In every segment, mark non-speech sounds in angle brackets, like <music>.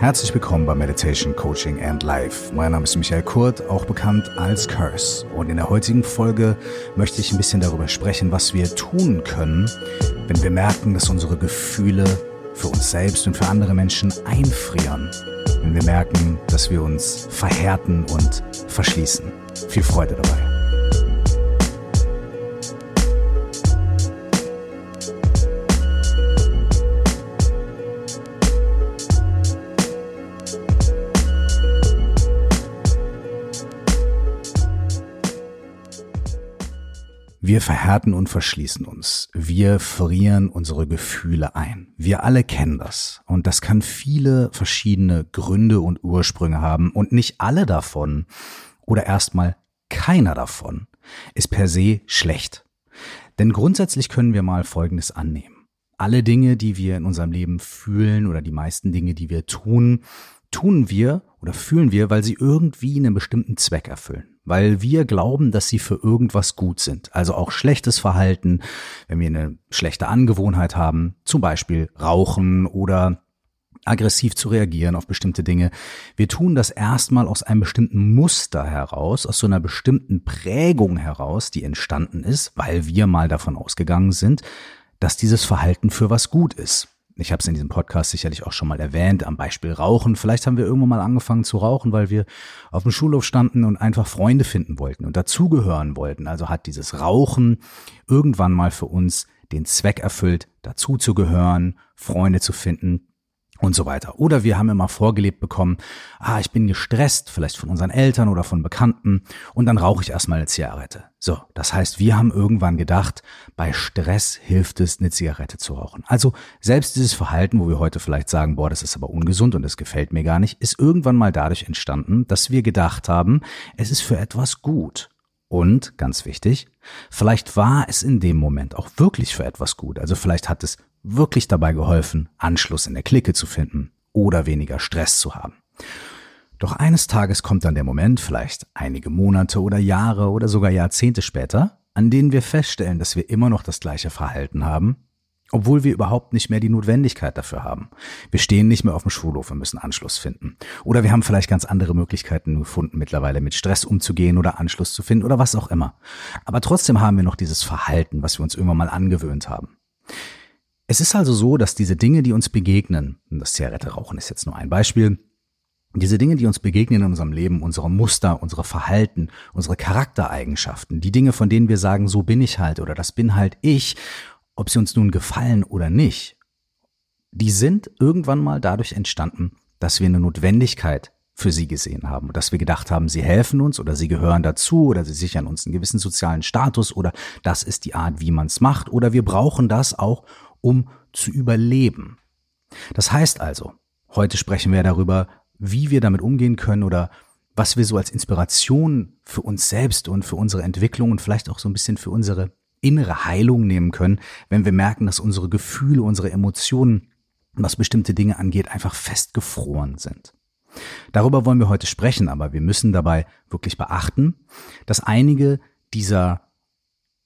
Herzlich willkommen bei Meditation, Coaching and Life. Mein Name ist Michael Kurt, auch bekannt als Curse. Und in der heutigen Folge möchte ich ein bisschen darüber sprechen, was wir tun können, wenn wir merken, dass unsere Gefühle für uns selbst und für andere Menschen einfrieren. Wenn wir merken, dass wir uns verhärten und verschließen. Viel Freude dabei. Wir verhärten und verschließen uns. Wir frieren unsere Gefühle ein. Wir alle kennen das. Und das kann viele verschiedene Gründe und Ursprünge haben. Und nicht alle davon oder erstmal keiner davon ist per se schlecht. Denn grundsätzlich können wir mal Folgendes annehmen. Alle Dinge, die wir in unserem Leben fühlen oder die meisten Dinge, die wir tun, tun wir oder fühlen wir, weil sie irgendwie einen bestimmten Zweck erfüllen weil wir glauben, dass sie für irgendwas gut sind. Also auch schlechtes Verhalten, wenn wir eine schlechte Angewohnheit haben, zum Beispiel rauchen oder aggressiv zu reagieren auf bestimmte Dinge. Wir tun das erstmal aus einem bestimmten Muster heraus, aus so einer bestimmten Prägung heraus, die entstanden ist, weil wir mal davon ausgegangen sind, dass dieses Verhalten für was gut ist ich habe es in diesem Podcast sicherlich auch schon mal erwähnt, am Beispiel Rauchen. Vielleicht haben wir irgendwann mal angefangen zu rauchen, weil wir auf dem Schulhof standen und einfach Freunde finden wollten und dazugehören wollten. Also hat dieses Rauchen irgendwann mal für uns den Zweck erfüllt, dazuzugehören, Freunde zu finden, und so weiter. Oder wir haben immer vorgelebt bekommen, ah, ich bin gestresst, vielleicht von unseren Eltern oder von Bekannten, und dann rauche ich erstmal eine Zigarette. So, das heißt, wir haben irgendwann gedacht, bei Stress hilft es, eine Zigarette zu rauchen. Also selbst dieses Verhalten, wo wir heute vielleicht sagen, boah, das ist aber ungesund und das gefällt mir gar nicht, ist irgendwann mal dadurch entstanden, dass wir gedacht haben, es ist für etwas gut. Und, ganz wichtig, vielleicht war es in dem Moment auch wirklich für etwas gut. Also vielleicht hat es wirklich dabei geholfen, Anschluss in der Clique zu finden oder weniger Stress zu haben. Doch eines Tages kommt dann der Moment, vielleicht einige Monate oder Jahre oder sogar Jahrzehnte später, an denen wir feststellen, dass wir immer noch das gleiche Verhalten haben, obwohl wir überhaupt nicht mehr die Notwendigkeit dafür haben. Wir stehen nicht mehr auf dem Schulhof und müssen Anschluss finden. Oder wir haben vielleicht ganz andere Möglichkeiten gefunden, mittlerweile mit Stress umzugehen oder Anschluss zu finden oder was auch immer. Aber trotzdem haben wir noch dieses Verhalten, was wir uns irgendwann mal angewöhnt haben. Es ist also so, dass diese Dinge, die uns begegnen, und das Zigarette rauchen ist jetzt nur ein Beispiel, diese Dinge, die uns begegnen in unserem Leben, unsere Muster, unsere Verhalten, unsere Charaktereigenschaften, die Dinge, von denen wir sagen, so bin ich halt oder das bin halt ich, ob sie uns nun gefallen oder nicht, die sind irgendwann mal dadurch entstanden, dass wir eine Notwendigkeit für sie gesehen haben und dass wir gedacht haben, sie helfen uns oder sie gehören dazu oder sie sichern uns einen gewissen sozialen Status oder das ist die Art, wie man es macht oder wir brauchen das auch, um zu überleben. Das heißt also, heute sprechen wir darüber, wie wir damit umgehen können oder was wir so als Inspiration für uns selbst und für unsere Entwicklung und vielleicht auch so ein bisschen für unsere innere Heilung nehmen können, wenn wir merken, dass unsere Gefühle, unsere Emotionen, was bestimmte Dinge angeht, einfach festgefroren sind. Darüber wollen wir heute sprechen, aber wir müssen dabei wirklich beachten, dass einige dieser,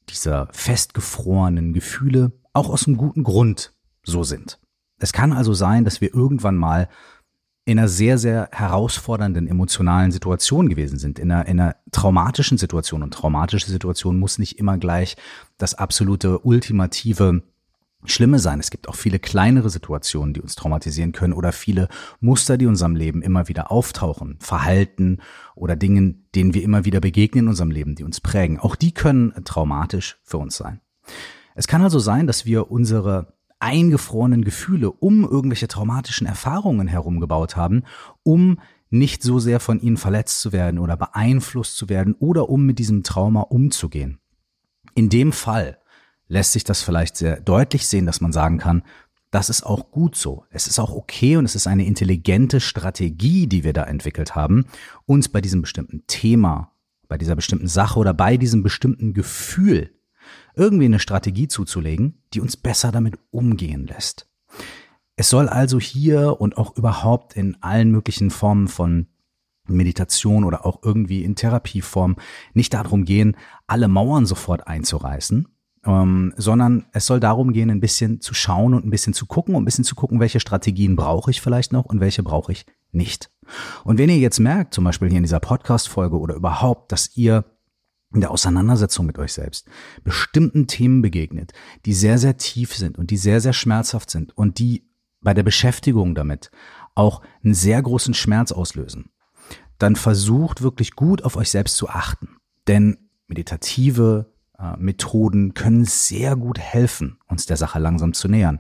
dieser festgefrorenen Gefühle auch aus einem guten Grund so sind. Es kann also sein, dass wir irgendwann mal in einer sehr, sehr herausfordernden emotionalen Situation gewesen sind, in einer, in einer traumatischen Situation. Und traumatische Situation muss nicht immer gleich das absolute ultimative Schlimme sein. Es gibt auch viele kleinere Situationen, die uns traumatisieren können oder viele Muster, die in unserem Leben immer wieder auftauchen, Verhalten oder Dingen, denen wir immer wieder begegnen in unserem Leben, die uns prägen. Auch die können traumatisch für uns sein. Es kann also sein, dass wir unsere eingefrorenen Gefühle um irgendwelche traumatischen Erfahrungen herumgebaut haben, um nicht so sehr von ihnen verletzt zu werden oder beeinflusst zu werden oder um mit diesem Trauma umzugehen. In dem Fall lässt sich das vielleicht sehr deutlich sehen, dass man sagen kann, das ist auch gut so. Es ist auch okay und es ist eine intelligente Strategie, die wir da entwickelt haben, uns bei diesem bestimmten Thema, bei dieser bestimmten Sache oder bei diesem bestimmten Gefühl irgendwie eine Strategie zuzulegen, die uns besser damit umgehen lässt. Es soll also hier und auch überhaupt in allen möglichen Formen von Meditation oder auch irgendwie in Therapieform nicht darum gehen, alle Mauern sofort einzureißen, ähm, sondern es soll darum gehen, ein bisschen zu schauen und ein bisschen zu gucken und ein bisschen zu gucken, welche Strategien brauche ich vielleicht noch und welche brauche ich nicht. Und wenn ihr jetzt merkt, zum Beispiel hier in dieser Podcast-Folge oder überhaupt, dass ihr in der Auseinandersetzung mit euch selbst bestimmten Themen begegnet, die sehr, sehr tief sind und die sehr, sehr schmerzhaft sind und die bei der Beschäftigung damit auch einen sehr großen Schmerz auslösen, dann versucht wirklich gut auf euch selbst zu achten. Denn meditative Methoden können sehr gut helfen, uns der Sache langsam zu nähern.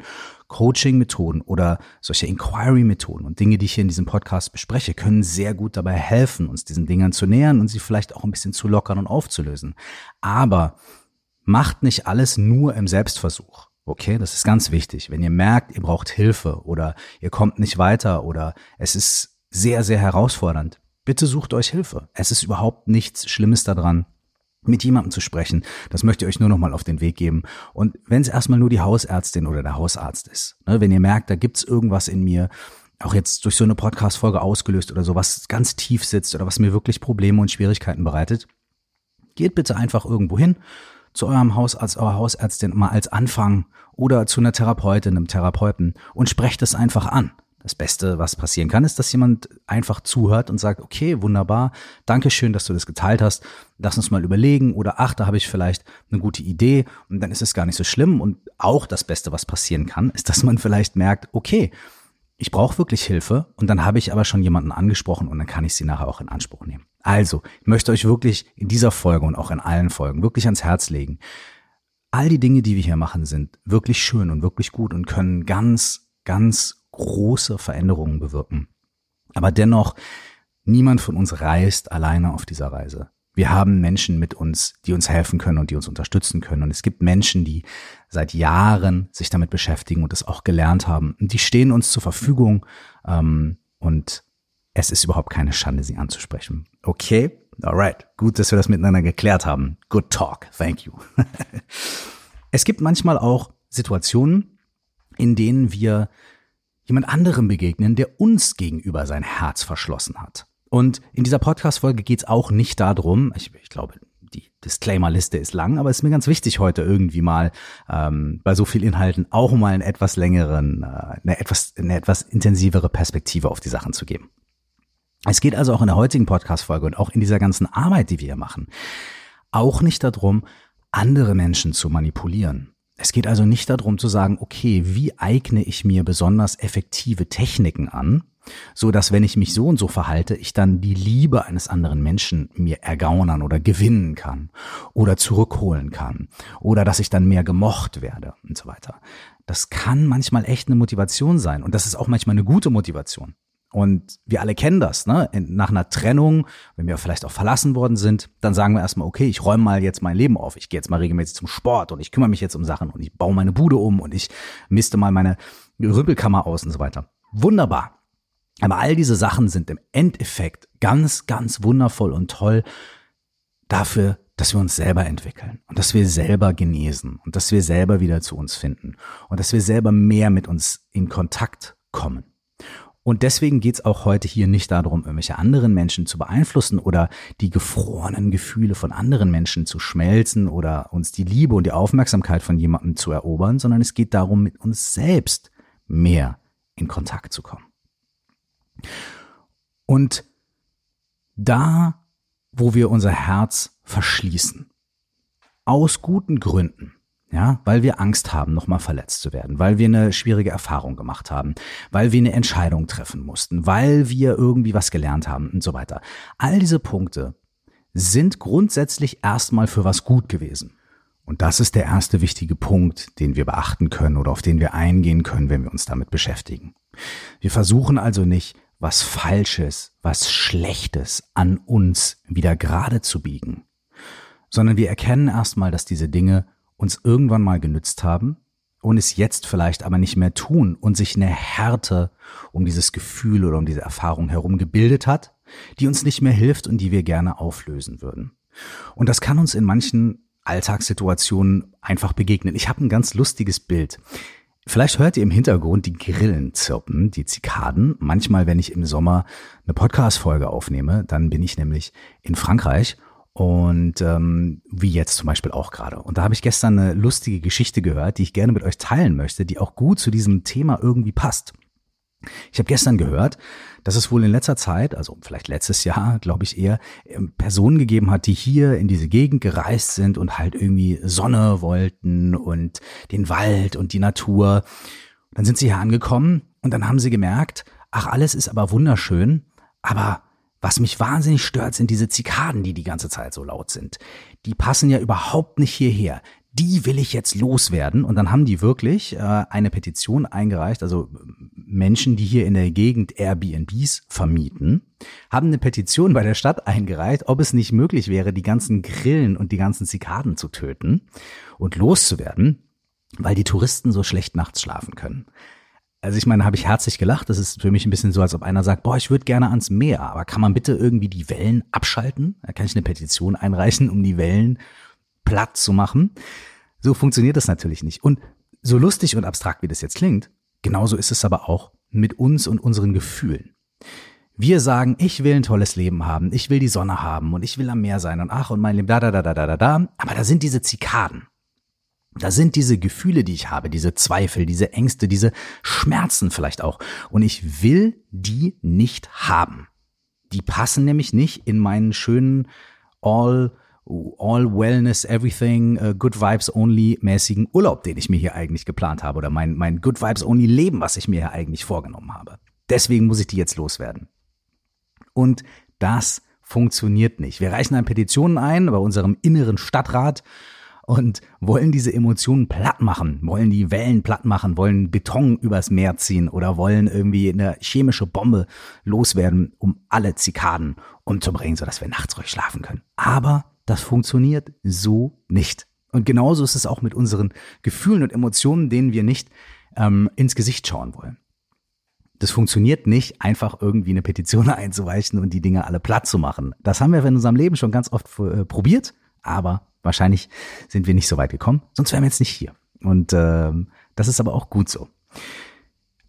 Coaching-Methoden oder solche Inquiry-Methoden und Dinge, die ich hier in diesem Podcast bespreche, können sehr gut dabei helfen, uns diesen Dingern zu nähern und sie vielleicht auch ein bisschen zu lockern und aufzulösen. Aber macht nicht alles nur im Selbstversuch. Okay, das ist ganz wichtig. Wenn ihr merkt, ihr braucht Hilfe oder ihr kommt nicht weiter oder es ist sehr, sehr herausfordernd, bitte sucht euch Hilfe. Es ist überhaupt nichts Schlimmes daran, mit jemandem zu sprechen. Das möchte ich euch nur noch mal auf den Weg geben. Und wenn es erstmal nur die Hausärztin oder der Hausarzt ist, ne, wenn ihr merkt, da gibt's irgendwas in mir, auch jetzt durch so eine Podcast-Folge ausgelöst oder so, was ganz tief sitzt oder was mir wirklich Probleme und Schwierigkeiten bereitet, geht bitte einfach irgendwo hin zu eurem Hausarzt, eurer Hausärztin mal als Anfang oder zu einer Therapeutin, einem Therapeuten und sprecht es einfach an. Das Beste, was passieren kann, ist, dass jemand einfach zuhört und sagt, okay, wunderbar, danke schön, dass du das geteilt hast. Lass uns mal überlegen oder ach, da habe ich vielleicht eine gute Idee und dann ist es gar nicht so schlimm. Und auch das Beste, was passieren kann, ist, dass man vielleicht merkt, okay, ich brauche wirklich Hilfe und dann habe ich aber schon jemanden angesprochen und dann kann ich sie nachher auch in Anspruch nehmen. Also, ich möchte euch wirklich in dieser Folge und auch in allen Folgen wirklich ans Herz legen. All die Dinge, die wir hier machen, sind wirklich schön und wirklich gut und können ganz, ganz große Veränderungen bewirken. Aber dennoch, niemand von uns reist alleine auf dieser Reise. Wir haben Menschen mit uns, die uns helfen können und die uns unterstützen können. Und es gibt Menschen, die seit Jahren sich damit beschäftigen und es auch gelernt haben. Und die stehen uns zur Verfügung. Ähm, und es ist überhaupt keine Schande, sie anzusprechen. Okay, alright. Gut, dass wir das miteinander geklärt haben. Good talk. Thank you. <laughs> es gibt manchmal auch Situationen, in denen wir jemand anderem begegnen, der uns gegenüber sein Herz verschlossen hat. Und in dieser Podcast-Folge geht es auch nicht darum, ich, ich glaube, die Disclaimer-Liste ist lang, aber es ist mir ganz wichtig, heute irgendwie mal ähm, bei so viel Inhalten auch mal einen etwas längeren, äh, eine, etwas, eine etwas intensivere Perspektive auf die Sachen zu geben. Es geht also auch in der heutigen Podcast-Folge und auch in dieser ganzen Arbeit, die wir hier machen, auch nicht darum, andere Menschen zu manipulieren. Es geht also nicht darum zu sagen, okay, wie eigne ich mir besonders effektive Techniken an, so dass wenn ich mich so und so verhalte, ich dann die Liebe eines anderen Menschen mir ergaunern oder gewinnen kann oder zurückholen kann oder dass ich dann mehr gemocht werde und so weiter. Das kann manchmal echt eine Motivation sein und das ist auch manchmal eine gute Motivation. Und wir alle kennen das, ne? Nach einer Trennung, wenn wir vielleicht auch verlassen worden sind, dann sagen wir erstmal, okay, ich räume mal jetzt mein Leben auf. Ich gehe jetzt mal regelmäßig zum Sport und ich kümmere mich jetzt um Sachen und ich baue meine Bude um und ich misste mal meine Rümpelkammer aus und so weiter. Wunderbar. Aber all diese Sachen sind im Endeffekt ganz, ganz wundervoll und toll dafür, dass wir uns selber entwickeln und dass wir selber genesen und dass wir selber wieder zu uns finden und dass wir selber mehr mit uns in Kontakt kommen. Und deswegen geht's auch heute hier nicht darum, irgendwelche anderen Menschen zu beeinflussen oder die gefrorenen Gefühle von anderen Menschen zu schmelzen oder uns die Liebe und die Aufmerksamkeit von jemandem zu erobern, sondern es geht darum, mit uns selbst mehr in Kontakt zu kommen. Und da, wo wir unser Herz verschließen, aus guten Gründen, ja, weil wir Angst haben, nochmal verletzt zu werden, weil wir eine schwierige Erfahrung gemacht haben, weil wir eine Entscheidung treffen mussten, weil wir irgendwie was gelernt haben und so weiter. All diese Punkte sind grundsätzlich erstmal für was gut gewesen. Und das ist der erste wichtige Punkt, den wir beachten können oder auf den wir eingehen können, wenn wir uns damit beschäftigen. Wir versuchen also nicht, was Falsches, was Schlechtes an uns wieder gerade zu biegen, sondern wir erkennen erstmal, dass diese Dinge uns irgendwann mal genützt haben und es jetzt vielleicht aber nicht mehr tun und sich eine Härte um dieses Gefühl oder um diese Erfahrung herum gebildet hat, die uns nicht mehr hilft und die wir gerne auflösen würden. Und das kann uns in manchen Alltagssituationen einfach begegnen. Ich habe ein ganz lustiges Bild. Vielleicht hört ihr im Hintergrund die Grillen zirpen, die Zikaden. Manchmal, wenn ich im Sommer eine Podcast-Folge aufnehme, dann bin ich nämlich in Frankreich Und ähm, wie jetzt zum Beispiel auch gerade. Und da habe ich gestern eine lustige Geschichte gehört, die ich gerne mit euch teilen möchte, die auch gut zu diesem Thema irgendwie passt. Ich habe gestern gehört, dass es wohl in letzter Zeit, also vielleicht letztes Jahr, glaube ich eher, ähm, Personen gegeben hat, die hier in diese Gegend gereist sind und halt irgendwie Sonne wollten und den Wald und die Natur. Dann sind sie hier angekommen und dann haben sie gemerkt, ach, alles ist aber wunderschön, aber was mich wahnsinnig stört, sind diese Zikaden, die die ganze Zeit so laut sind. Die passen ja überhaupt nicht hierher. Die will ich jetzt loswerden. Und dann haben die wirklich äh, eine Petition eingereicht, also Menschen, die hier in der Gegend Airbnbs vermieten, haben eine Petition bei der Stadt eingereicht, ob es nicht möglich wäre, die ganzen Grillen und die ganzen Zikaden zu töten und loszuwerden, weil die Touristen so schlecht nachts schlafen können. Also ich meine, habe ich herzlich gelacht. Das ist für mich ein bisschen so, als ob einer sagt, boah, ich würde gerne ans Meer, aber kann man bitte irgendwie die Wellen abschalten? Da kann ich eine Petition einreichen, um die Wellen platt zu machen. So funktioniert das natürlich nicht. Und so lustig und abstrakt, wie das jetzt klingt, genauso ist es aber auch mit uns und unseren Gefühlen. Wir sagen, ich will ein tolles Leben haben, ich will die Sonne haben und ich will am Meer sein und ach und mein Leben da da da da da da da. Aber da sind diese Zikaden. Da sind diese Gefühle, die ich habe, diese Zweifel, diese Ängste, diese Schmerzen vielleicht auch. Und ich will die nicht haben. Die passen nämlich nicht in meinen schönen All, All Wellness, Everything, uh, Good Vibes Only mäßigen Urlaub, den ich mir hier eigentlich geplant habe oder mein, mein Good Vibes Only Leben, was ich mir hier eigentlich vorgenommen habe. Deswegen muss ich die jetzt loswerden. Und das funktioniert nicht. Wir reichen dann Petitionen ein bei unserem inneren Stadtrat und wollen diese Emotionen platt machen, wollen die Wellen platt machen, wollen Beton übers Meer ziehen oder wollen irgendwie eine chemische Bombe loswerden, um alle Zikaden umzubringen, sodass wir nachts ruhig schlafen können. Aber das funktioniert so nicht. Und genauso ist es auch mit unseren Gefühlen und Emotionen, denen wir nicht ähm, ins Gesicht schauen wollen. Das funktioniert nicht, einfach irgendwie eine Petition <laughs> einzuweichen und die Dinge alle platt zu machen. Das haben wir in unserem Leben schon ganz oft äh, probiert, aber Wahrscheinlich sind wir nicht so weit gekommen, sonst wären wir jetzt nicht hier. Und äh, das ist aber auch gut so.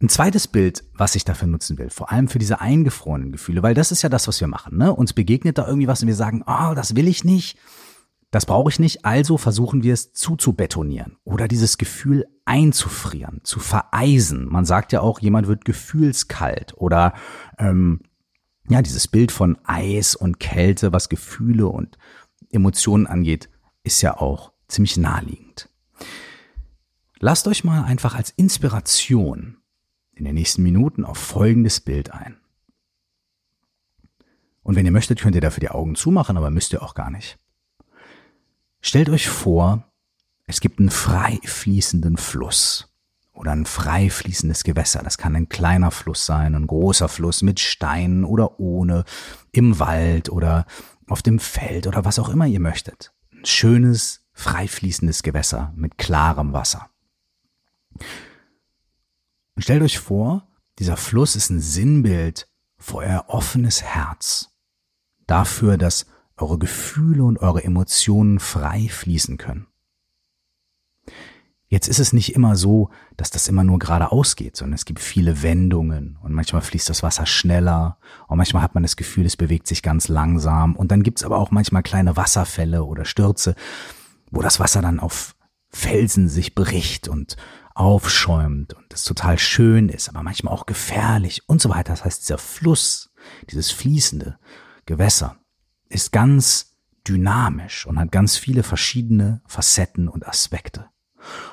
Ein zweites Bild, was ich dafür nutzen will, vor allem für diese eingefrorenen Gefühle, weil das ist ja das, was wir machen. Ne? Uns begegnet da irgendwie was und wir sagen, oh, das will ich nicht, das brauche ich nicht, also versuchen wir es zuzubetonieren oder dieses Gefühl einzufrieren, zu vereisen. Man sagt ja auch, jemand wird gefühlskalt oder ähm, ja, dieses Bild von Eis und Kälte, was Gefühle und Emotionen angeht, ist ja auch ziemlich naheliegend. Lasst euch mal einfach als Inspiration in den nächsten Minuten auf folgendes Bild ein. Und wenn ihr möchtet, könnt ihr dafür die Augen zumachen, aber müsst ihr auch gar nicht. Stellt euch vor, es gibt einen frei fließenden Fluss oder ein frei fließendes Gewässer. Das kann ein kleiner Fluss sein, ein großer Fluss mit Steinen oder ohne, im Wald oder auf dem Feld oder was auch immer ihr möchtet schönes, frei fließendes Gewässer mit klarem Wasser. Und stellt euch vor, dieser Fluss ist ein Sinnbild für euer offenes Herz. Dafür, dass eure Gefühle und eure Emotionen frei fließen können. Jetzt ist es nicht immer so, dass das immer nur geradeaus geht, sondern es gibt viele Wendungen und manchmal fließt das Wasser schneller und manchmal hat man das Gefühl, es bewegt sich ganz langsam und dann gibt's aber auch manchmal kleine Wasserfälle oder Stürze, wo das Wasser dann auf Felsen sich bricht und aufschäumt und es total schön ist, aber manchmal auch gefährlich und so weiter. Das heißt, dieser Fluss, dieses fließende Gewässer ist ganz dynamisch und hat ganz viele verschiedene Facetten und Aspekte.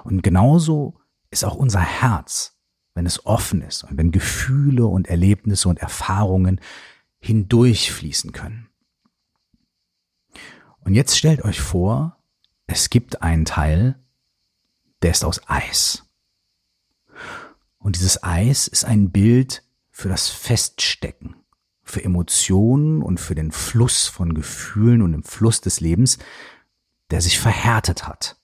Und genauso ist auch unser Herz, wenn es offen ist und wenn Gefühle und Erlebnisse und Erfahrungen hindurchfließen können. Und jetzt stellt euch vor, es gibt einen Teil, der ist aus Eis. Und dieses Eis ist ein Bild für das Feststecken, für Emotionen und für den Fluss von Gefühlen und im Fluss des Lebens, der sich verhärtet hat.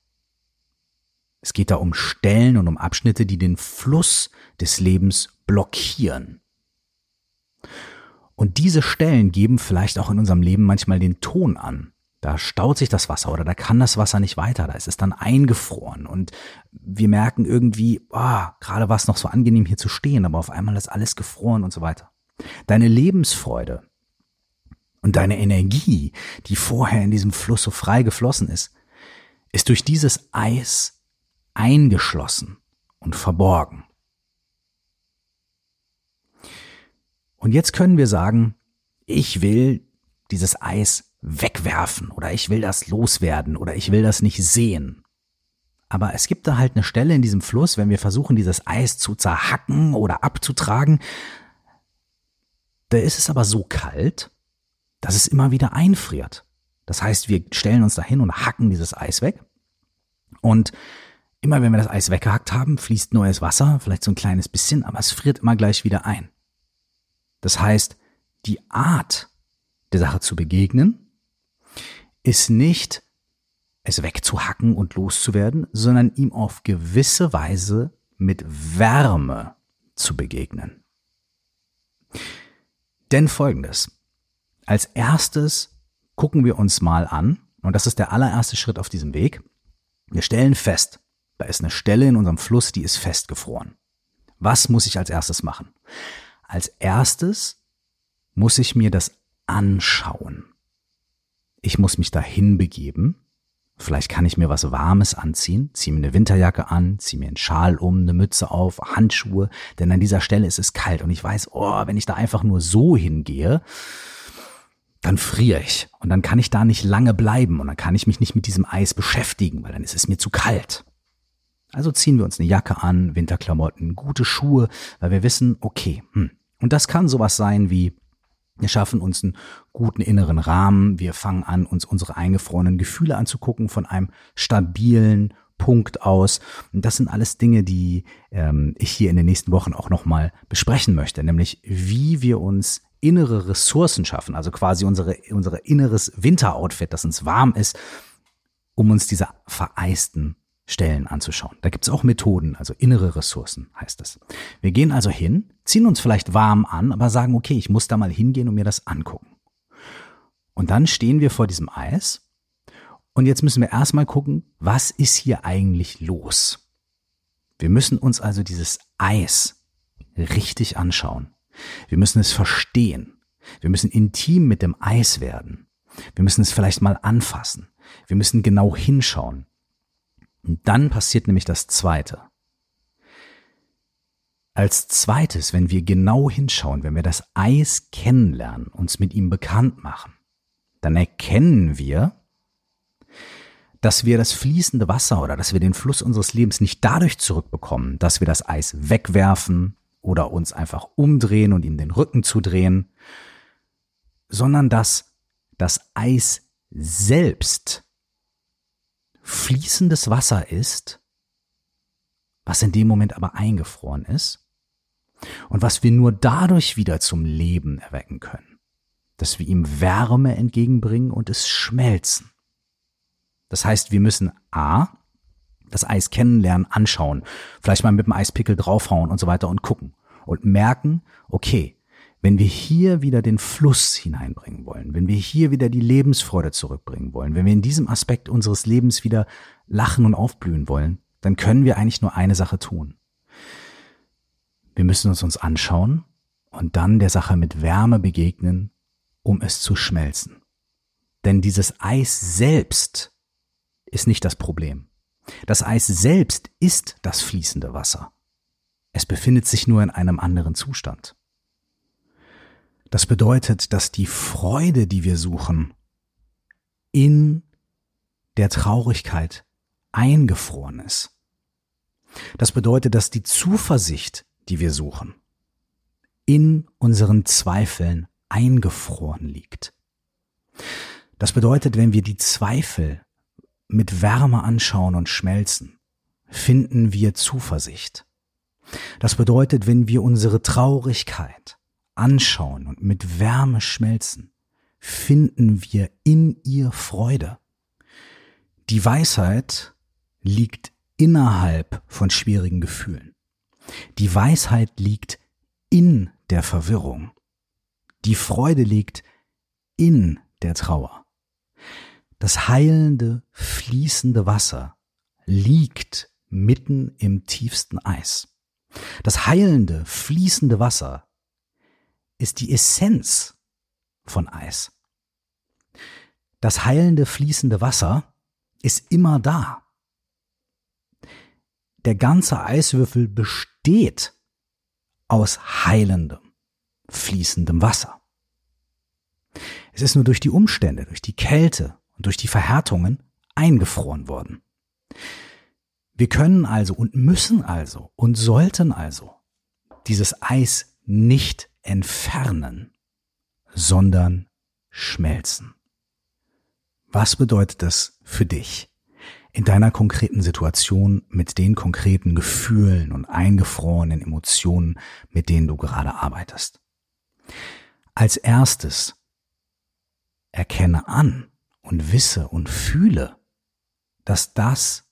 Es geht da um Stellen und um Abschnitte, die den Fluss des Lebens blockieren. Und diese Stellen geben vielleicht auch in unserem Leben manchmal den Ton an. Da staut sich das Wasser oder da kann das Wasser nicht weiter, da ist es dann eingefroren und wir merken irgendwie, oh, gerade war es noch so angenehm hier zu stehen, aber auf einmal ist alles gefroren und so weiter. Deine Lebensfreude Und deine Energie, die vorher in diesem Fluss so frei geflossen ist, ist durch dieses Eis eingeschlossen und verborgen. Und jetzt können wir sagen, ich will dieses Eis wegwerfen oder ich will das loswerden oder ich will das nicht sehen. Aber es gibt da halt eine Stelle in diesem Fluss, wenn wir versuchen, dieses Eis zu zerhacken oder abzutragen, da ist es aber so kalt, dass es immer wieder einfriert. Das heißt, wir stellen uns dahin und hacken dieses Eis weg. Und immer wenn wir das Eis weggehackt haben, fließt neues Wasser, vielleicht so ein kleines bisschen, aber es friert immer gleich wieder ein. Das heißt, die Art der Sache zu begegnen ist nicht es wegzuhacken und loszuwerden, sondern ihm auf gewisse Weise mit Wärme zu begegnen. Denn folgendes. Als erstes gucken wir uns mal an, und das ist der allererste Schritt auf diesem Weg. Wir stellen fest, da ist eine Stelle in unserem Fluss, die ist festgefroren. Was muss ich als erstes machen? Als erstes muss ich mir das anschauen. Ich muss mich dahin begeben. Vielleicht kann ich mir was Warmes anziehen, ziehe mir eine Winterjacke an, ziehe mir einen Schal um, eine Mütze auf, Handschuhe, denn an dieser Stelle ist es kalt und ich weiß, oh, wenn ich da einfach nur so hingehe, dann friere ich und dann kann ich da nicht lange bleiben und dann kann ich mich nicht mit diesem Eis beschäftigen, weil dann ist es mir zu kalt. Also ziehen wir uns eine Jacke an, Winterklamotten, gute Schuhe, weil wir wissen, okay, hm. und das kann sowas sein wie wir schaffen uns einen guten inneren Rahmen. Wir fangen an, uns unsere eingefrorenen Gefühle anzugucken von einem stabilen Punkt aus. Und das sind alles Dinge, die ähm, ich hier in den nächsten Wochen auch nochmal besprechen möchte, nämlich wie wir uns innere Ressourcen schaffen, also quasi unsere, unsere inneres Winteroutfit, das uns warm ist, um uns diese vereisten Stellen anzuschauen. Da gibt's auch Methoden, also innere Ressourcen heißt es. Wir gehen also hin, ziehen uns vielleicht warm an, aber sagen, okay, ich muss da mal hingehen und mir das angucken. Und dann stehen wir vor diesem Eis und jetzt müssen wir erstmal gucken, was ist hier eigentlich los? Wir müssen uns also dieses Eis richtig anschauen. Wir müssen es verstehen. Wir müssen intim mit dem Eis werden. Wir müssen es vielleicht mal anfassen. Wir müssen genau hinschauen. Und dann passiert nämlich das Zweite. Als zweites, wenn wir genau hinschauen, wenn wir das Eis kennenlernen, uns mit ihm bekannt machen, dann erkennen wir, dass wir das fließende Wasser oder dass wir den Fluss unseres Lebens nicht dadurch zurückbekommen, dass wir das Eis wegwerfen oder uns einfach umdrehen und ihm den Rücken zudrehen, sondern dass das Eis selbst fließendes Wasser ist, was in dem Moment aber eingefroren ist und was wir nur dadurch wieder zum Leben erwecken können, dass wir ihm Wärme entgegenbringen und es schmelzen. Das heißt, wir müssen A, das Eis kennenlernen, anschauen, vielleicht mal mit dem Eispickel draufhauen und so weiter und gucken und merken, okay, wenn wir hier wieder den Fluss hineinbringen wollen, wenn wir hier wieder die Lebensfreude zurückbringen wollen, wenn wir in diesem Aspekt unseres Lebens wieder lachen und aufblühen wollen, dann können wir eigentlich nur eine Sache tun. Wir müssen uns uns anschauen und dann der Sache mit Wärme begegnen, um es zu schmelzen. Denn dieses Eis selbst ist nicht das Problem. Das Eis selbst ist das fließende Wasser. Es befindet sich nur in einem anderen Zustand. Das bedeutet, dass die Freude, die wir suchen, in der Traurigkeit eingefroren ist. Das bedeutet, dass die Zuversicht, die wir suchen, in unseren Zweifeln eingefroren liegt. Das bedeutet, wenn wir die Zweifel mit Wärme anschauen und schmelzen, finden wir Zuversicht. Das bedeutet, wenn wir unsere Traurigkeit anschauen und mit Wärme schmelzen, finden wir in ihr Freude. Die Weisheit liegt innerhalb von schwierigen Gefühlen. Die Weisheit liegt in der Verwirrung. Die Freude liegt in der Trauer. Das heilende, fließende Wasser liegt mitten im tiefsten Eis. Das heilende, fließende Wasser ist die Essenz von Eis. Das heilende, fließende Wasser ist immer da. Der ganze Eiswürfel besteht aus heilendem, fließendem Wasser. Es ist nur durch die Umstände, durch die Kälte und durch die Verhärtungen eingefroren worden. Wir können also und müssen also und sollten also dieses Eis nicht entfernen, sondern schmelzen. Was bedeutet das für dich in deiner konkreten Situation mit den konkreten Gefühlen und eingefrorenen Emotionen, mit denen du gerade arbeitest? Als erstes erkenne an und wisse und fühle, dass das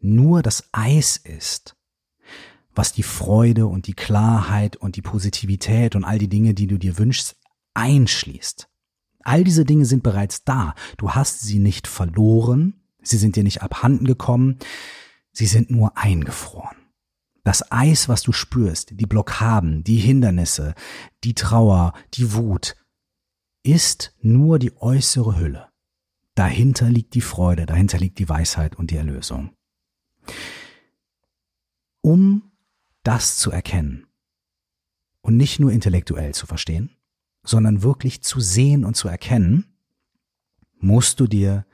nur das Eis ist, was die Freude und die Klarheit und die Positivität und all die Dinge, die du dir wünschst, einschließt. All diese Dinge sind bereits da. Du hast sie nicht verloren, sie sind dir nicht abhanden gekommen, sie sind nur eingefroren. Das Eis, was du spürst, die Blockaden, die Hindernisse, die Trauer, die Wut, ist nur die äußere Hülle. Dahinter liegt die Freude, dahinter liegt die Weisheit und die Erlösung. Um das zu erkennen und nicht nur intellektuell zu verstehen, sondern wirklich zu sehen und zu erkennen, musst du dir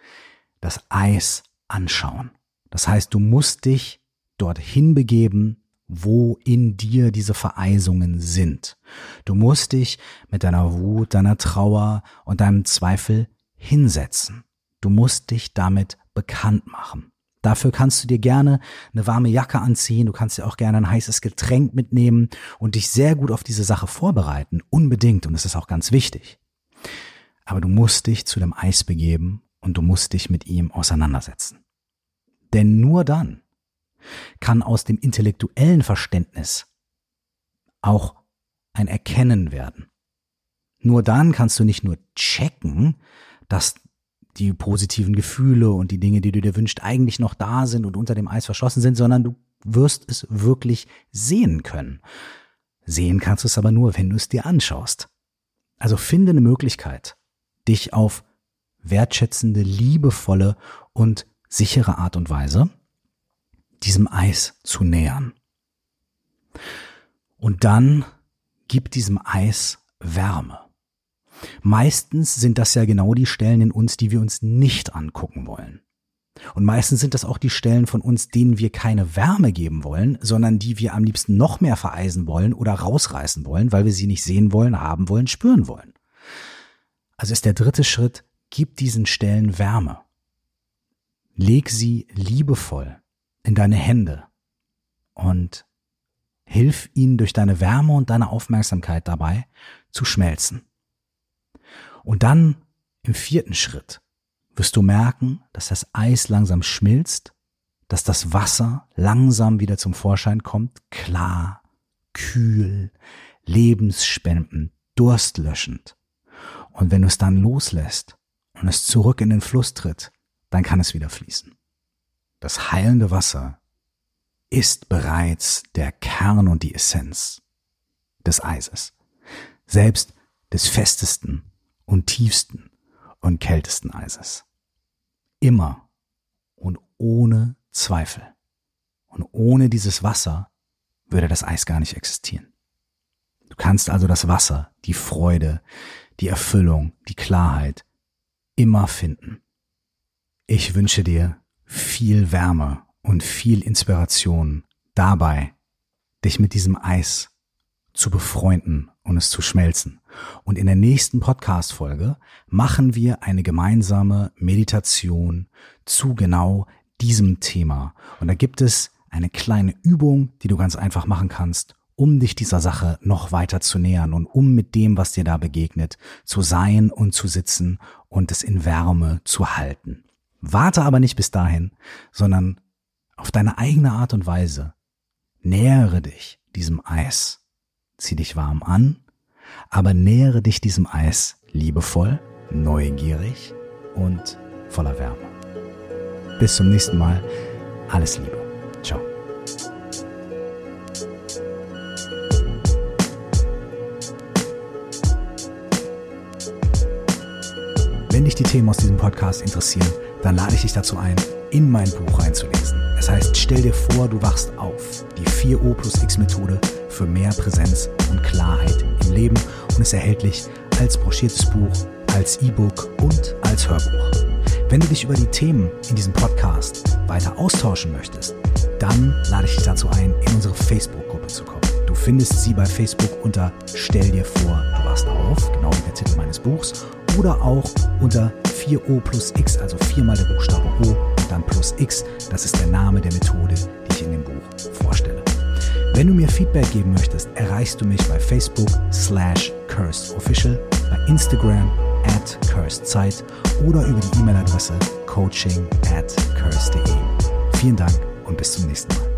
das Eis anschauen. Das heißt, du musst dich dorthin begeben, wo in dir diese Vereisungen sind. Du musst dich mit deiner Wut, deiner Trauer und deinem Zweifel hinsetzen. Du musst dich damit bekannt machen. Dafür kannst du dir gerne eine warme Jacke anziehen, du kannst dir auch gerne ein heißes Getränk mitnehmen und dich sehr gut auf diese Sache vorbereiten, unbedingt, und das ist auch ganz wichtig. Aber du musst dich zu dem Eis begeben und du musst dich mit ihm auseinandersetzen. Denn nur dann kann aus dem intellektuellen Verständnis auch ein Erkennen werden. Nur dann kannst du nicht nur checken, dass die positiven Gefühle und die Dinge, die du dir wünschst, eigentlich noch da sind und unter dem Eis verschlossen sind, sondern du wirst es wirklich sehen können. Sehen kannst du es aber nur, wenn du es dir anschaust. Also finde eine Möglichkeit, dich auf wertschätzende, liebevolle und sichere Art und Weise diesem Eis zu nähern. Und dann gib diesem Eis Wärme. Meistens sind das ja genau die Stellen in uns, die wir uns nicht angucken wollen. Und meistens sind das auch die Stellen von uns, denen wir keine Wärme geben wollen, sondern die wir am liebsten noch mehr vereisen wollen oder rausreißen wollen, weil wir sie nicht sehen wollen, haben wollen, spüren wollen. Also ist der dritte Schritt, gib diesen Stellen Wärme. Leg sie liebevoll in deine Hände und hilf ihnen durch deine Wärme und deine Aufmerksamkeit dabei zu schmelzen. Und dann im vierten Schritt wirst du merken, dass das Eis langsam schmilzt, dass das Wasser langsam wieder zum Vorschein kommt, klar, kühl, lebensspendend, durstlöschend. Und wenn du es dann loslässt und es zurück in den Fluss tritt, dann kann es wieder fließen. Das heilende Wasser ist bereits der Kern und die Essenz des Eises, selbst des festesten und tiefsten und kältesten Eises. Immer und ohne Zweifel. Und ohne dieses Wasser würde das Eis gar nicht existieren. Du kannst also das Wasser, die Freude, die Erfüllung, die Klarheit immer finden. Ich wünsche dir viel Wärme und viel Inspiration dabei, dich mit diesem Eis zu befreunden und es zu schmelzen. Und in der nächsten Podcast-Folge machen wir eine gemeinsame Meditation zu genau diesem Thema. Und da gibt es eine kleine Übung, die du ganz einfach machen kannst, um dich dieser Sache noch weiter zu nähern und um mit dem, was dir da begegnet, zu sein und zu sitzen und es in Wärme zu halten. Warte aber nicht bis dahin, sondern auf deine eigene Art und Weise nähere dich diesem Eis. Zieh dich warm an, aber nähere dich diesem Eis liebevoll, neugierig und voller Wärme. Bis zum nächsten Mal. Alles Liebe. Die Themen aus diesem Podcast interessieren, dann lade ich dich dazu ein, in mein Buch reinzulesen. Es heißt, stell dir vor, du wachst auf. Die 4O plus X Methode für mehr Präsenz und Klarheit im Leben und ist erhältlich als broschiertes Buch, als E-Book und als Hörbuch. Wenn du dich über die Themen in diesem Podcast weiter austauschen möchtest, dann lade ich dich dazu ein, in unsere Facebook-Gruppe zu kommen. Du findest sie bei Facebook unter Stell dir vor, du wachst auf, genau wie der Titel meines Buchs, oder auch unter 4O plus X, also viermal der Buchstabe O und dann plus X. Das ist der Name der Methode, die ich in dem Buch vorstelle. Wenn du mir Feedback geben möchtest, erreichst du mich bei Facebook slash CursedOfficial, bei Instagram at CursedZeit oder über die E-Mail-Adresse coaching at curse.de. Vielen Dank und bis zum nächsten Mal.